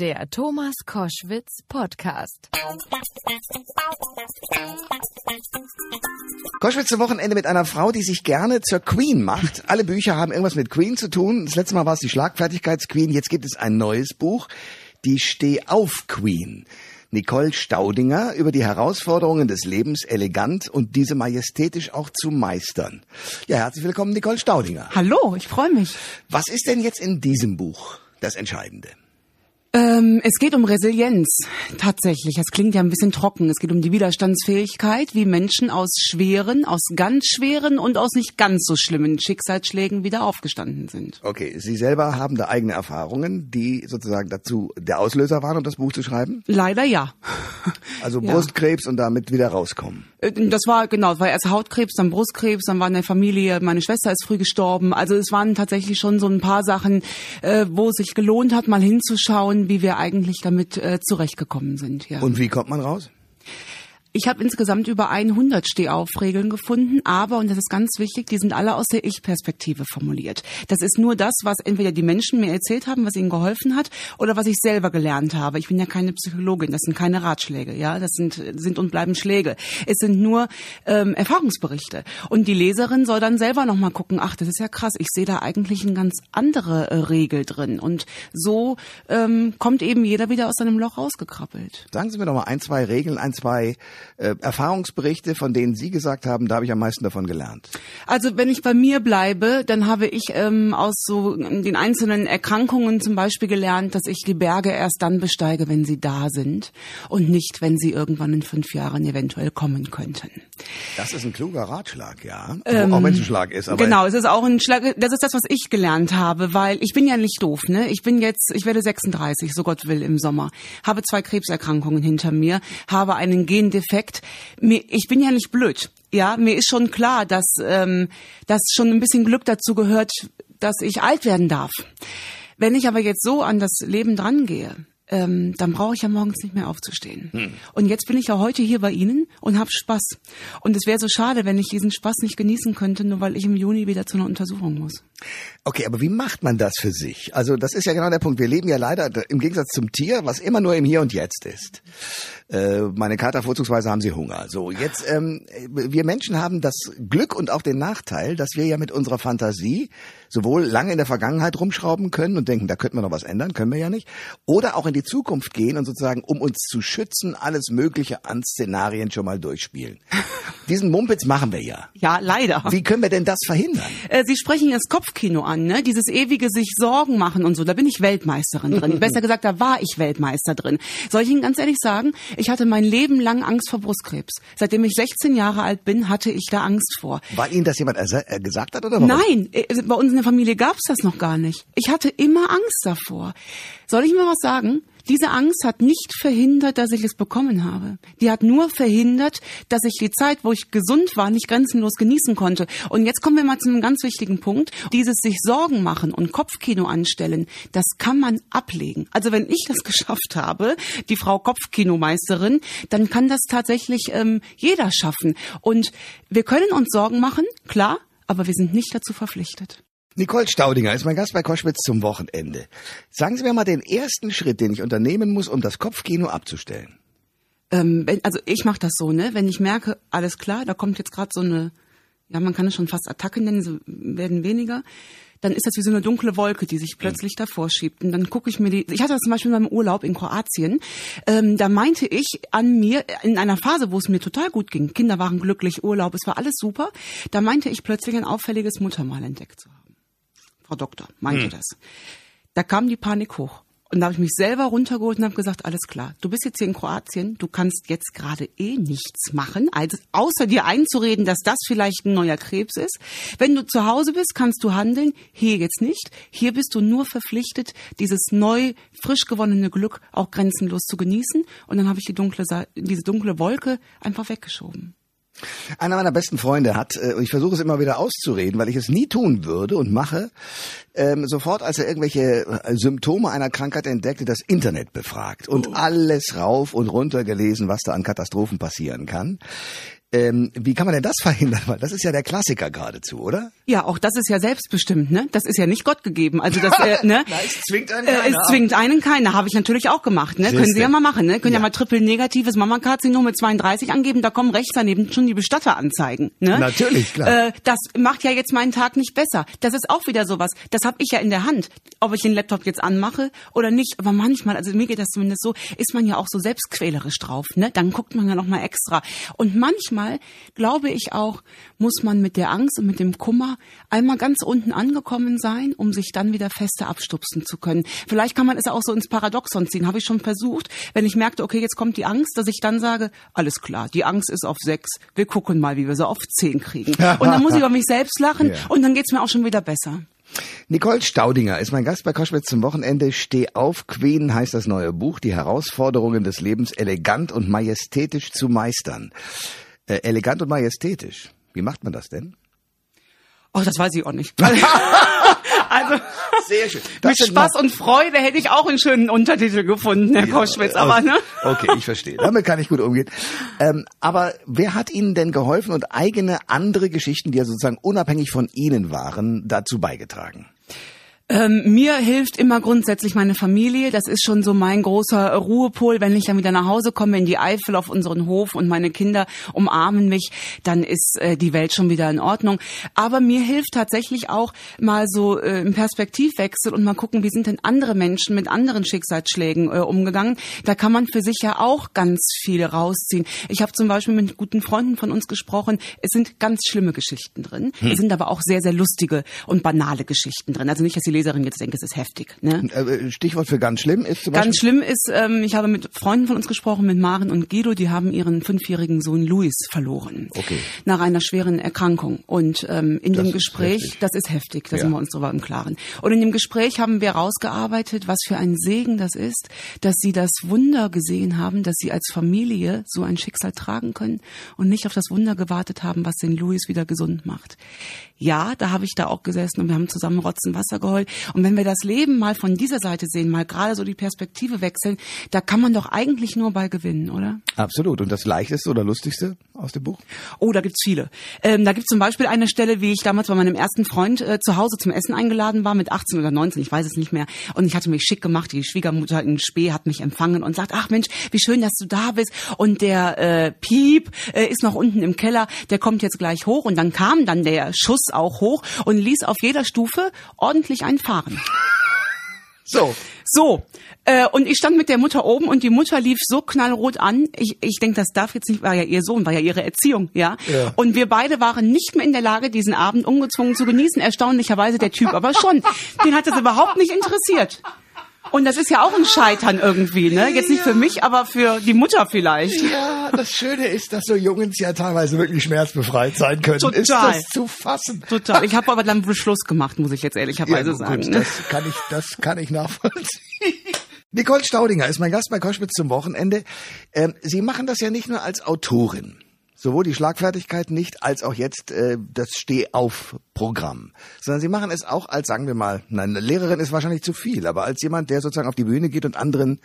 Der Thomas Koschwitz Podcast. Koschwitz zum Wochenende mit einer Frau, die sich gerne zur Queen macht. Alle Bücher haben irgendwas mit Queen zu tun. Das letzte Mal war es die Schlagfertigkeitsqueen. Jetzt gibt es ein neues Buch, die Steh auf Queen. Nicole Staudinger über die Herausforderungen des Lebens elegant und diese majestätisch auch zu meistern. Ja, herzlich willkommen, Nicole Staudinger. Hallo, ich freue mich. Was ist denn jetzt in diesem Buch das Entscheidende? Ähm, es geht um Resilienz, tatsächlich. Das klingt ja ein bisschen trocken. Es geht um die Widerstandsfähigkeit, wie Menschen aus schweren, aus ganz schweren und aus nicht ganz so schlimmen Schicksalsschlägen wieder aufgestanden sind. Okay, Sie selber haben da eigene Erfahrungen, die sozusagen dazu der Auslöser waren, um das Buch zu schreiben? Leider ja. Also Ja. Brustkrebs und damit wieder rauskommen. Äh, Das war genau, es war erst Hautkrebs, dann Brustkrebs, dann war in der Familie, meine Schwester ist früh gestorben. Also es waren tatsächlich schon so ein paar Sachen, äh, wo es sich gelohnt hat, mal hinzuschauen, wie wir eigentlich damit äh, zurechtgekommen sind. Ja. Und wie kommt man raus? Ich habe insgesamt über 100 Stehaufregeln gefunden, aber, und das ist ganz wichtig, die sind alle aus der Ich-Perspektive formuliert. Das ist nur das, was entweder die Menschen mir erzählt haben, was ihnen geholfen hat, oder was ich selber gelernt habe. Ich bin ja keine Psychologin, das sind keine Ratschläge, ja, das sind, sind und bleiben Schläge. Es sind nur ähm, Erfahrungsberichte. Und die Leserin soll dann selber nochmal gucken, ach, das ist ja krass, ich sehe da eigentlich eine ganz andere äh, Regel drin. Und so ähm, kommt eben jeder wieder aus seinem Loch rausgekrabbelt. Sagen Sie mir doch mal ein, zwei Regeln, ein, zwei äh, Erfahrungsberichte, von denen Sie gesagt haben, da habe ich am meisten davon gelernt. Also wenn ich bei mir bleibe, dann habe ich ähm, aus so den einzelnen Erkrankungen zum Beispiel gelernt, dass ich die Berge erst dann besteige, wenn sie da sind und nicht, wenn sie irgendwann in fünf Jahren eventuell kommen könnten. Das ist ein kluger Ratschlag, ja. Wo auch wenn es ein Schlag ist, aber genau, es ist auch ein Schlag. Das ist das, was ich gelernt habe, weil ich bin ja nicht doof, ne? Ich bin jetzt, ich werde 36, so Gott will, im Sommer. Habe zwei Krebserkrankungen hinter mir, habe einen Gendefekt. Ich bin ja nicht blöd. Ja, mir ist schon klar, dass, ähm, dass schon ein bisschen Glück dazu gehört, dass ich alt werden darf. Wenn ich aber jetzt so an das Leben drangehe, ähm, dann brauche ich ja morgens nicht mehr aufzustehen. Und jetzt bin ich ja heute hier bei Ihnen und habe Spaß. Und es wäre so schade, wenn ich diesen Spaß nicht genießen könnte, nur weil ich im Juni wieder zu einer Untersuchung muss. okay, aber wie macht man das für sich? Also das ist ja genau der Punkt. Wir leben ja leider im Gegensatz zum Tier, was immer nur im Hier und Jetzt ist. Äh, meine Kater vorzugsweise haben sie Hunger. So, jetzt ähm, wir Menschen haben das Glück und auch den Nachteil, dass wir ja mit unserer Fantasie sowohl lange in der Vergangenheit rumschrauben können und denken, da könnten wir noch was ändern, können wir ja nicht, oder auch in die Zukunft gehen und sozusagen, um uns zu schützen, alles Mögliche an Szenarien schon mal durchspielen. Diesen Mumpitz machen wir ja. Ja, leider. Wie können wir denn das verhindern? Äh, Sie sprechen das Kopfkino an, ne? Dieses ewige sich Sorgen machen und so. Da bin ich Weltmeisterin drin. Besser gesagt, da war ich Weltmeister drin. Soll ich Ihnen ganz ehrlich sagen? Ich hatte mein Leben lang Angst vor Brustkrebs. Seitdem ich 16 Jahre alt bin, hatte ich da Angst vor. Weil Ihnen das jemand äh, gesagt hat oder warum? Nein, äh, bei uns in der Familie gab's das noch gar nicht. Ich hatte immer Angst davor. Soll ich mir was sagen? Diese Angst hat nicht verhindert, dass ich es bekommen habe. Die hat nur verhindert, dass ich die Zeit, wo ich gesund war, nicht grenzenlos genießen konnte. Und jetzt kommen wir mal zu einem ganz wichtigen Punkt. Dieses sich Sorgen machen und Kopfkino anstellen, das kann man ablegen. Also wenn ich das geschafft habe, die Frau Kopfkinomeisterin, dann kann das tatsächlich ähm, jeder schaffen. Und wir können uns Sorgen machen, klar, aber wir sind nicht dazu verpflichtet. Nicole Staudinger ist mein Gast bei Koschwitz zum Wochenende. Sagen Sie mir mal den ersten Schritt, den ich unternehmen muss, um das Kopfkino abzustellen. Ähm, wenn, also ich mache das so, ne? Wenn ich merke, alles klar, da kommt jetzt gerade so eine, ja, man kann es schon fast Attacke nennen, so werden weniger. Dann ist das wie so eine dunkle Wolke, die sich plötzlich davor schiebt. Und dann gucke ich mir die. Ich hatte das zum Beispiel in meinem Urlaub in Kroatien. Ähm, da meinte ich an mir in einer Phase, wo es mir total gut ging. Kinder waren glücklich, Urlaub, es war alles super. Da meinte ich plötzlich ein auffälliges Muttermal entdeckt zu haben. Frau Doktor meinte das. Da kam die Panik hoch. Und da habe ich mich selber runtergeholt und habe gesagt, alles klar, du bist jetzt hier in Kroatien, du kannst jetzt gerade eh nichts machen, als, außer dir einzureden, dass das vielleicht ein neuer Krebs ist. Wenn du zu Hause bist, kannst du handeln, hier jetzt nicht. Hier bist du nur verpflichtet, dieses neu, frisch gewonnene Glück auch grenzenlos zu genießen. Und dann habe ich die dunkle, diese dunkle Wolke einfach weggeschoben. Einer meiner besten Freunde hat, äh, und ich versuche es immer wieder auszureden, weil ich es nie tun würde und mache, ähm, sofort, als er irgendwelche äh, Symptome einer Krankheit entdeckte, das Internet befragt und alles rauf und runter gelesen, was da an Katastrophen passieren kann. Ähm, wie kann man denn das verhindern? Weil das ist ja der Klassiker geradezu, oder? Ja, auch das ist ja selbstbestimmt, ne? Das ist ja nicht Gott gegeben. Also das, äh, ne? Na, es zwingt einen Äh, keiner. es zwingt einen keiner. Habe ich natürlich auch gemacht, ne? Können Sie Siehste. ja mal machen, ne? Können ja, Ja. mal triple negatives Mammakarzinom mit 32 angeben. Da kommen rechts daneben schon die Bestatteranzeigen, ne? Natürlich, klar. Äh, das macht ja jetzt meinen Tag nicht besser. Das ist auch wieder sowas. Das habe ich ja in der Hand, ob ich den Laptop jetzt anmache oder nicht. Aber manchmal, also mir geht das zumindest so, ist man ja auch so selbstquälerisch drauf, ne? Dann guckt man ja noch mal extra. Und manchmal glaube ich auch, muss man mit der Angst und mit dem Kummer einmal ganz unten angekommen sein, um sich dann wieder fester abstupsen zu können. Vielleicht kann man es auch so ins Paradoxon ziehen. Habe ich schon versucht, wenn ich merkte, okay, jetzt kommt die Angst, dass ich dann sage, alles klar, die Angst ist auf sechs. Wir gucken mal, wie wir sie auf zehn kriegen. Und dann muss ich über mich selbst lachen Ja. und dann geht's mir auch schon wieder besser. Nicole Staudinger ist mein Gast bei Koschwitz zum Wochenende. Steh auf, Queen heißt das neue Buch. Die Herausforderungen des Lebens elegant und majestätisch zu meistern. Äh, elegant und majestätisch. Wie macht man das denn? Oh, das weiß ich auch nicht. also Sehr schön. mit Spaß und Freude hätte ich auch einen schönen Untertitel gefunden, Herr Koschwitz. Aber ne? Okay, ich verstehe. Damit kann ich gut umgehen. Ähm, aber wer hat Ihnen denn geholfen und eigene andere Geschichten, die ja sozusagen unabhängig von Ihnen waren, dazu beigetragen? Ähm, mir hilft immer grundsätzlich meine Familie. Das ist schon so mein großer Ruhepol. Wenn ich dann wieder nach Hause komme in die Eifel auf unseren Hof und meine Kinder umarmen mich, dann ist äh, die Welt schon wieder in Ordnung. Aber mir hilft tatsächlich auch mal so äh, ein Perspektivwechsel und mal gucken, wie sind denn andere Menschen mit anderen Schicksalsschlägen äh, umgegangen. Da kann man für sich ja auch ganz viel rausziehen. Ich habe zum Beispiel mit guten Freunden von uns gesprochen. Es sind ganz schlimme Geschichten drin. Es sind aber auch sehr, sehr lustige und banale Geschichten drin. Also nicht, dass die Leserin jetzt denkt, es ist heftig. Ne? Äh, Stichwort für ganz schlimm ist zum Ganz Beispiel. schlimm ist, ähm, ich habe mit Freunden von uns gesprochen, mit Maren und Guido, die haben ihren fünfjährigen Sohn Luis verloren. Okay. Nach einer schweren Erkrankung. Und ähm, in Das dem Gespräch, heftig. das ist heftig, da Ja. sind wir uns drüber im Klaren. Und in dem Gespräch haben wir rausgearbeitet, was für ein Segen das ist, dass sie das Wunder gesehen haben, dass sie als Familie so ein Schicksal tragen können und nicht auf das Wunder gewartet haben, was den Luis wieder gesund macht. Ja, da habe ich da auch gesessen und wir haben zusammen Rotzen Wasser geheult. Und wenn wir das Leben mal von dieser Seite sehen, mal gerade so die Perspektive wechseln, da kann man doch eigentlich nur bei gewinnen, oder? Absolut. Und das leichteste oder lustigste aus dem Buch? Oh, da gibt's viele. Ähm, da gibt's zum Beispiel eine Stelle, wie ich damals bei meinem ersten Freund äh, zu Hause zum Essen eingeladen war, mit 18 oder 19, ich weiß es nicht mehr. Und ich hatte mich schick gemacht. Die Schwiegermutter in Spee hat mich empfangen und sagt, ach Mensch, wie schön, dass du da bist. Und der äh, Piep äh, ist noch unten im Keller, der kommt jetzt gleich hoch. Und dann kam dann der Schuss auch hoch und ließ auf jeder Stufe ordentlich einfahren. So. So, äh, und ich stand mit der Mutter oben und die Mutter lief so knallrot an. Ich, ich denke, das darf jetzt nicht, war ja ihr Sohn, war ja ihre Erziehung, ja? Ja. Und wir beide waren nicht mehr in der Lage, diesen Abend ungezwungen zu genießen. Erstaunlicherweise der Typ aber schon. Den hat es überhaupt nicht interessiert. Und das ist ja auch ein Scheitern irgendwie, ne? Jetzt nicht für mich, aber für die Mutter vielleicht. Ja, das Schöne ist, dass so Jungens ja teilweise wirklich schmerzbefreit sein können. Total. Ist das zu fassen? Total. Ich habe aber dann Beschluss gemacht, muss ich jetzt ehrlicherweise gut, sagen. ne? das kann ich, das kann ich nachvollziehen. Nicole Staudinger ist mein Gast bei Koschwitz zum Wochenende. Ähm, Sie machen das ja nicht nur als Autorin. Sowohl die Schlagfertigkeit nicht, als auch jetzt äh, das Steh-auf-Programm. Sondern Sie machen es auch als, sagen wir mal, nein, eine Lehrerin ist wahrscheinlich zu viel, aber als jemand, der sozusagen auf die Bühne geht und anderen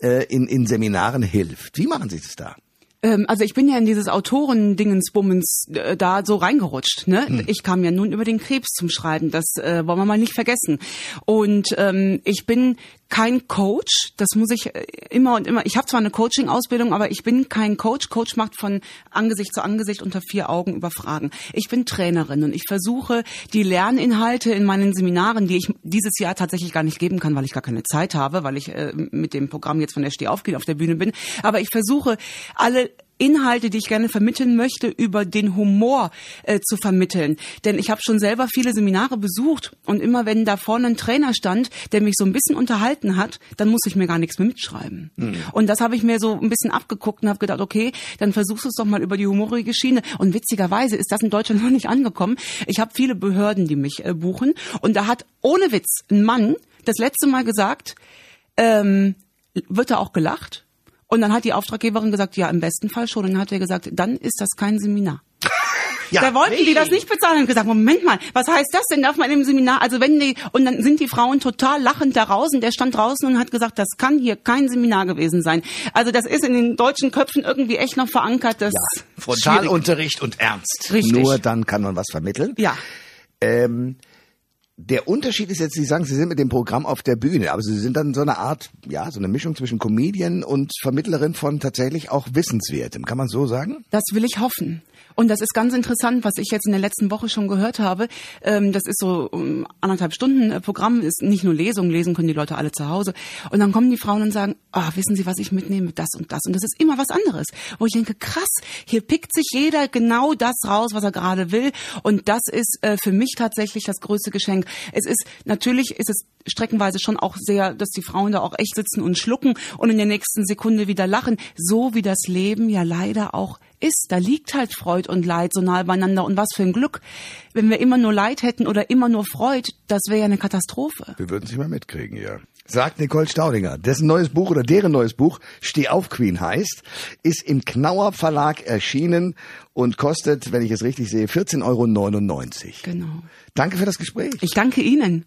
äh, in, in Seminaren hilft. Wie machen Sie das da? Ähm, also ich bin ja in dieses Autoren-Dingensbummens äh, da so reingerutscht. Ne? Hm. Ich kam ja nun über den Krebs zum Schreiben, das äh, wollen wir mal nicht vergessen. Und ähm, ich bin kein Coach, das muss ich äh, immer und immer. Ich habe zwar eine Coaching-Ausbildung, aber ich bin kein Coach. Coach macht von Angesicht zu Angesicht unter vier Augen über Fragen. Ich bin Trainerin und ich versuche die Lerninhalte in meinen Seminaren, die ich dieses Jahr tatsächlich gar nicht geben kann, weil ich gar keine Zeit habe, weil ich äh, mit dem Programm jetzt von der Steh aufgehen auf der Bühne bin. Aber ich versuche alle Inhalte, die ich gerne vermitteln möchte, über den Humor äh, zu vermitteln. Denn ich habe schon selber viele Seminare besucht und immer wenn da vorne ein Trainer stand, der mich so ein bisschen unterhalten hat, dann muss ich mir gar nichts mehr mitschreiben. Und das habe ich mir so ein bisschen abgeguckt und habe gedacht, okay, dann versuchst du es doch mal über die humorige Schiene. Und witzigerweise ist das in Deutschland noch nicht angekommen. Ich habe viele Behörden, die mich äh, buchen und da hat ohne Witz ein Mann das letzte Mal gesagt, ähm, wird da auch gelacht? Und dann hat die Auftraggeberin gesagt, ja, im besten Fall schon. Und dann hat er gesagt, dann ist das kein Seminar. Ja, da wollten die das nicht bezahlen und gesagt, Moment mal, was heißt das denn? Darf man im Seminar, also wenn die, und dann sind die Frauen total lachend da draußen, der stand draußen und hat gesagt, das kann hier kein Seminar gewesen sein. Also das ist in den deutschen Köpfen irgendwie echt noch verankert, das Ja, Frontalunterricht und Ernst. Richtig. Nur dann kann man was vermitteln. Ja. Ähm, der Unterschied ist jetzt, Sie sagen, Sie sind mit dem Programm auf der Bühne, aber Sie sind dann so eine Art, ja, so eine Mischung zwischen Comedian und Vermittlerin von tatsächlich auch Wissenswertem. Kann man so sagen? Das will ich hoffen. Und das ist ganz interessant, was ich jetzt in der letzten Woche schon gehört habe. Ähm, das ist so um, anderthalb Stunden äh, Programm, ist nicht nur Lesung, lesen können die Leute alle zu Hause. Und dann kommen die Frauen und sagen, ah, wissen Sie, was ich mitnehme? Das und das. Und das ist immer was anderes. Wo ich denke, krass, hier pickt sich jeder genau das raus, was er gerade will. Und das ist äh, für mich tatsächlich das größte Geschenk. Es ist, natürlich ist es streckenweise schon auch sehr, dass die Frauen da auch echt sitzen und schlucken und in der nächsten Sekunde wieder lachen. So wie das Leben ja leider auch ist. Da liegt halt Freud und Leid so nahe beieinander. Und was für ein Glück. Wenn wir immer nur Leid hätten oder immer nur Freud, das wäre ja eine Katastrophe. Wir würden es mehr mitkriegen, ja. Sagt Nicole Staudinger. Dessen neues Buch oder deren neues Buch, Steh auf Queen heißt, ist im Knauer Verlag erschienen und kostet, wenn ich es richtig sehe, 14,99 Euro. Genau. Danke für das Gespräch. Ich danke Ihnen.